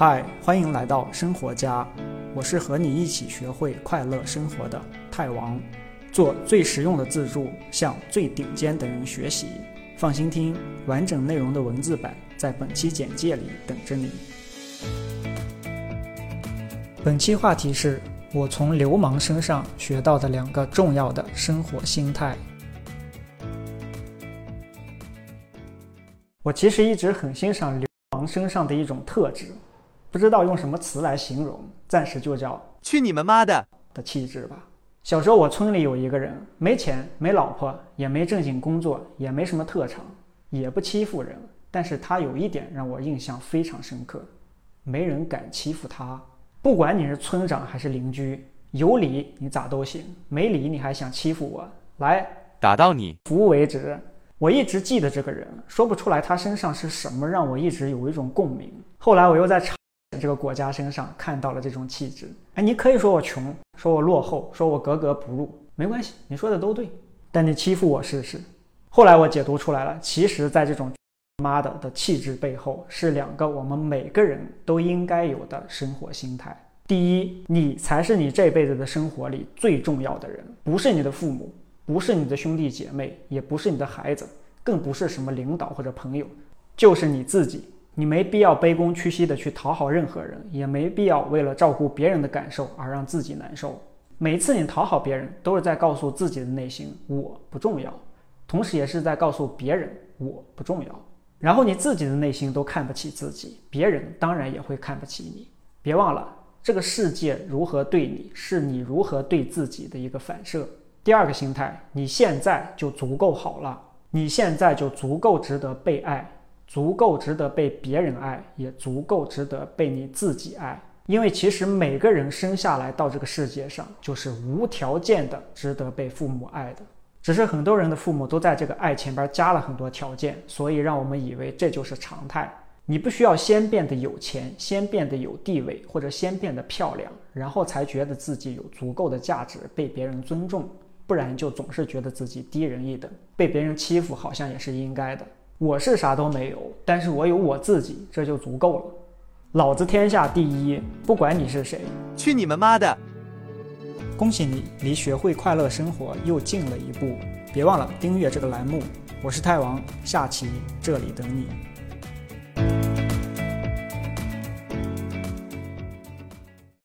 嗨，欢迎来到生活家，我是和你一起学会快乐生活的泰王，做最实用的自助，向最顶尖的人学习。放心听，完整内容的文字版在本期简介里等着你。本期话题是我从流氓身上学到的两个重要的生活心态。我其实一直很欣赏流氓身上的一种特质，不知道用什么词来形容，暂时就叫“去你们妈的”的气质吧。小时候，我村里有一个人，没钱、没老婆，也没正经工作，也没什么特长，也不欺负人。但是他有一点让我印象非常深刻，没人敢欺负他。不管你是村长还是邻居，有理你咋都行，没理你还想欺负我，来打到你服为止。我一直记得这个人，说不出来他身上是什么让我一直有一种共鸣。后来我又在这个国家身上看到了这种气质。哎，你可以说我穷，说我落后，说我格格不入，没关系，你说的都对。但你欺负我试试。后来我解读出来了，其实在这种妈的的气质背后，是两个我们每个人都应该有的生活心态。第一，你才是你这辈子的生活里最重要的人，不是你的父母。不是你的兄弟姐妹，也不是你的孩子，更不是什么领导或者朋友，就是你自己。你没必要卑躬屈膝的去讨好任何人，也没必要为了照顾别人的感受而让自己难受。每一次你讨好别人，都是在告诉自己的内心我不重要，同时也是在告诉别人我不重要。然后你自己的内心都看不起自己，别人当然也会看不起你。别忘了，这个世界如何对你，是你如何对自己的一个反射。第二个心态，你现在就足够好了，你现在就足够值得被爱，足够值得被别人爱，也足够值得被你自己爱。因为其实每个人生下来到这个世界上，就是无条件的值得被父母爱的。只是很多人的父母都在这个爱前边加了很多条件，所以让我们以为这就是常态。你不需要先变得有钱，先变得有地位，或者先变得漂亮，然后才觉得自己有足够的价值，被别人尊重。不然就总是觉得自己低人一等，被别人欺负好像也是应该的。我是啥都没有，但是我有我自己，这就足够了。老子天下第一，不管你是谁，去你们妈的！恭喜你离学会快乐生活又近了一步。别忘了订阅这个栏目，我是太王，下期这里等你。